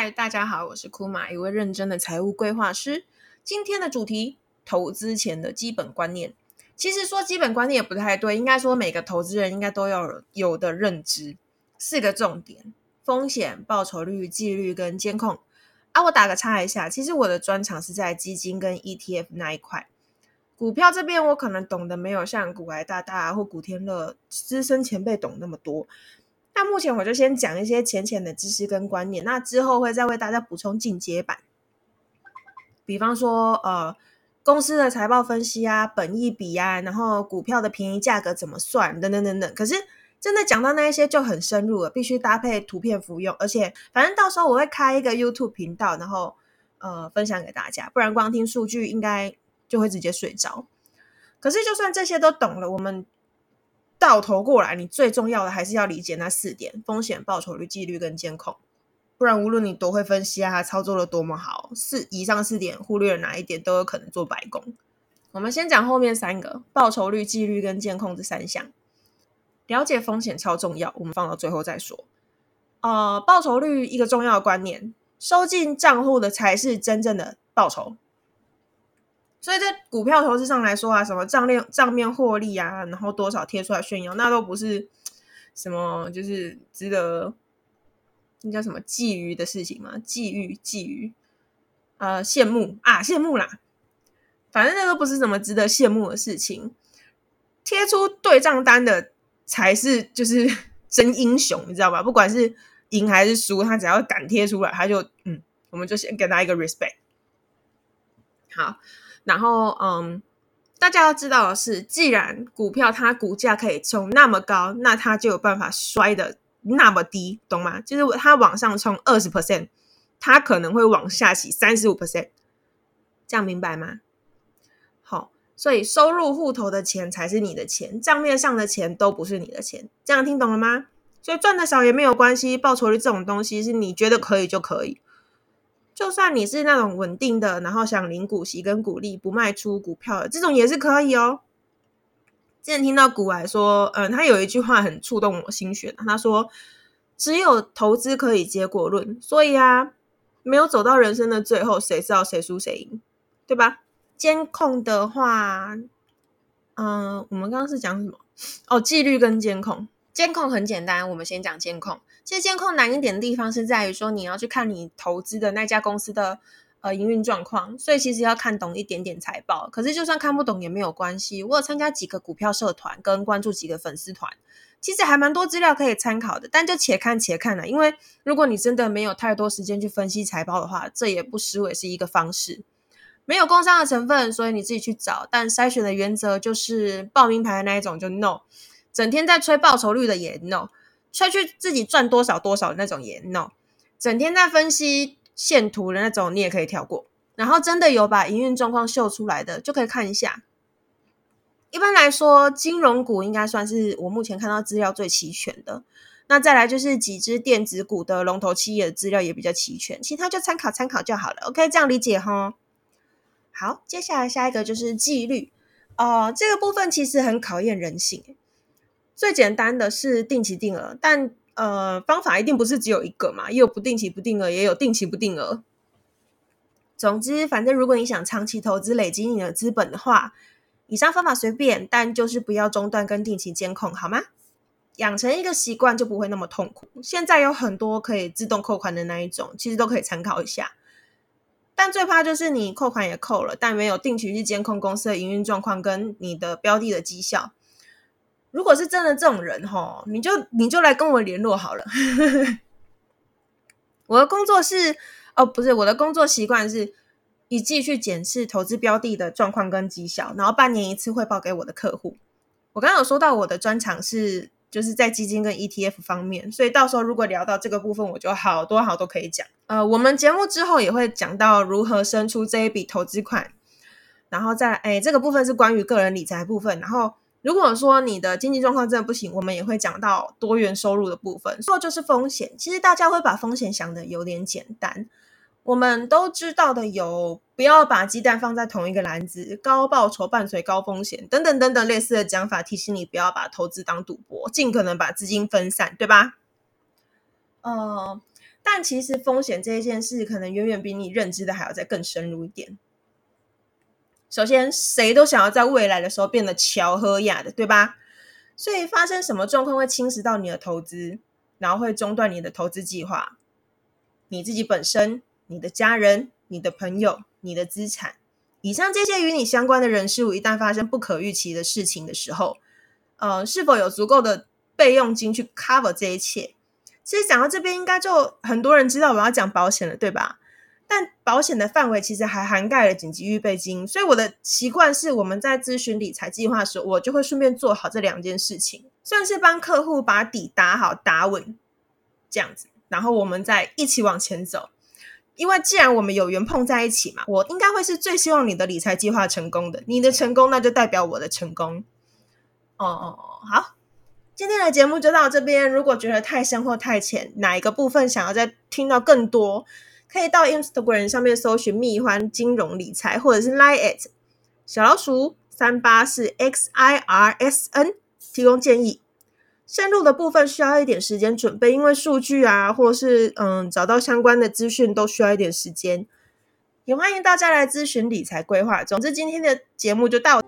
嗨大家好，我是库玛，一位认真的财务规划师。今天的主题：投资前的基本观念。其实说基本观念也不太对，应该说每个投资人应该都要有的认知。四个重点：风险、报酬率、纪律跟监控。啊，我打个叉一下，其实我的专长是在基金跟 ETF 那一块。股票这边我可能懂得没有像古埃大大或古天乐资深前辈懂那么多。那目前我就先讲一些浅浅的知识跟观念，那之后会再为大家补充进阶版。比方说，呃，公司的财报分析啊，本益比啊，然后股票的便宜价格怎么算，等等等等。可是真的讲到那一些就很深入了，必须搭配图片服用，而且反正到时候我会开一个 YouTube 频道，然后呃分享给大家，不然光听数据应该就会直接睡着。可是就算这些都懂了，我们。到头过来，你最重要的还是要理解那四点：风险、报酬率、纪律跟监控。不然，无论你多会分析啊，操作的多么好，四以上四点忽略了哪一点，都有可能做白工。我们先讲后面三个：报酬率、纪律跟监控这三项。了解风险超重要，我们放到最后再说。呃，报酬率一个重要的观念，收进账户的才是真正的报酬。所以在股票投资上来说啊，什么账面账面获利啊，然后多少贴出来炫耀，那都不是什么就是值得那叫什么觊觎的事情嘛？觊觎、觊觎，呃，羡慕啊，羡慕啦。反正那都不是什么值得羡慕的事情。贴出对账单的才是就是 真英雄，你知道吧？不管是赢还是输，他只要敢贴出来，他就嗯，我们就先给他一个 respect。好。然后，嗯，大家要知道的是，既然股票它股价可以冲那么高，那它就有办法摔的那么低，懂吗？就是它往上冲二十 percent，它可能会往下洗三十五 percent，这样明白吗？好，所以收入户头的钱才是你的钱，账面上的钱都不是你的钱，这样听懂了吗？所以赚的少也没有关系，报酬率这种东西是你觉得可以就可以。就算你是那种稳定的，然后想领股息跟股利不卖出股票的这种也是可以哦。之前听到古来说，嗯，他有一句话很触动我心弦，他说：“只有投资可以结果论，所以啊，没有走到人生的最后，谁知道谁输谁赢，对吧？”监控的话，嗯，我们刚刚是讲什么？哦，纪律跟监控。监控很简单，我们先讲监控。其实监控难一点的地方是在于说，你要去看你投资的那家公司的呃营运状况，所以其实要看懂一点点财报。可是就算看不懂也没有关系，我有参加几个股票社团，跟关注几个粉丝团，其实还蛮多资料可以参考的。但就且看且看了，因为如果你真的没有太多时间去分析财报的话，这也不失为是一个方式。没有工商的成分，所以你自己去找。但筛选的原则就是报名牌的那一种就 no。整天在吹报酬率的也 no，吹去自己赚多少多少的那种也 no，整天在分析线图的那种你也可以跳过。然后真的有把营运状况秀出来的，就可以看一下。一般来说，金融股应该算是我目前看到资料最齐全的。那再来就是几只电子股的龙头企业的资料也比较齐全，其他就参考参考就好了。OK，这样理解哈。好，接下来下一个就是纪律哦，这个部分其实很考验人性。最简单的是定期定额，但呃方法一定不是只有一个嘛，也有不定期不定额，也有定期不定额。总之，反正如果你想长期投资累积你的资本的话，以上方法随便，但就是不要中断跟定期监控，好吗？养成一个习惯就不会那么痛苦。现在有很多可以自动扣款的那一种，其实都可以参考一下。但最怕就是你扣款也扣了，但没有定期去监控公司的营运状况跟你的标的的绩效。如果是真的这种人哈，你就你就来跟我联络好了。我的工作是哦，不是我的工作习惯是一季去检视投资标的的状况跟绩效，然后半年一次汇报给我的客户。我刚刚有说到我的专长是就是在基金跟 ETF 方面，所以到时候如果聊到这个部分，我就好多好多可以讲。呃，我们节目之后也会讲到如何生出这一笔投资款，然后再哎，这个部分是关于个人理财部分，然后。如果说你的经济状况真的不行，我们也会讲到多元收入的部分。最后就是风险，其实大家会把风险想的有点简单。我们都知道的有，不要把鸡蛋放在同一个篮子，高报酬伴随高风险，等等等等类似的讲法，提醒你不要把投资当赌博，尽可能把资金分散，对吧？呃，但其实风险这一件事，可能远远比你认知的还要再更深入一点。首先，谁都想要在未来的时候变得乔和雅的，对吧？所以发生什么状况会侵蚀到你的投资，然后会中断你的投资计划？你自己本身、你的家人、你的朋友、你的资产，以上这些与你相关的人事物，一旦发生不可预期的事情的时候，呃，是否有足够的备用金去 cover 这一切？其实讲到这边，应该就很多人知道我要讲保险了，对吧？但保险的范围其实还涵盖了紧急预备金，所以我的习惯是，我们在咨询理财计划的时候，我就会顺便做好这两件事情，算是帮客户把底打好、打稳，这样子，然后我们再一起往前走。因为既然我们有缘碰在一起嘛，我应该会是最希望你的理财计划成功的。你的成功，那就代表我的成功。哦哦哦，好，今天的节目就到这边。如果觉得太深或太浅，哪一个部分想要再听到更多？可以到 Instagram 上面搜寻“蜜欢金融理财”，或者是 Line at 小老鼠三八四 X I R S N 提供建议。深入的部分需要一点时间准备，因为数据啊，或是嗯找到相关的资讯都需要一点时间。也欢迎大家来咨询理财规划。总之，今天的节目就到。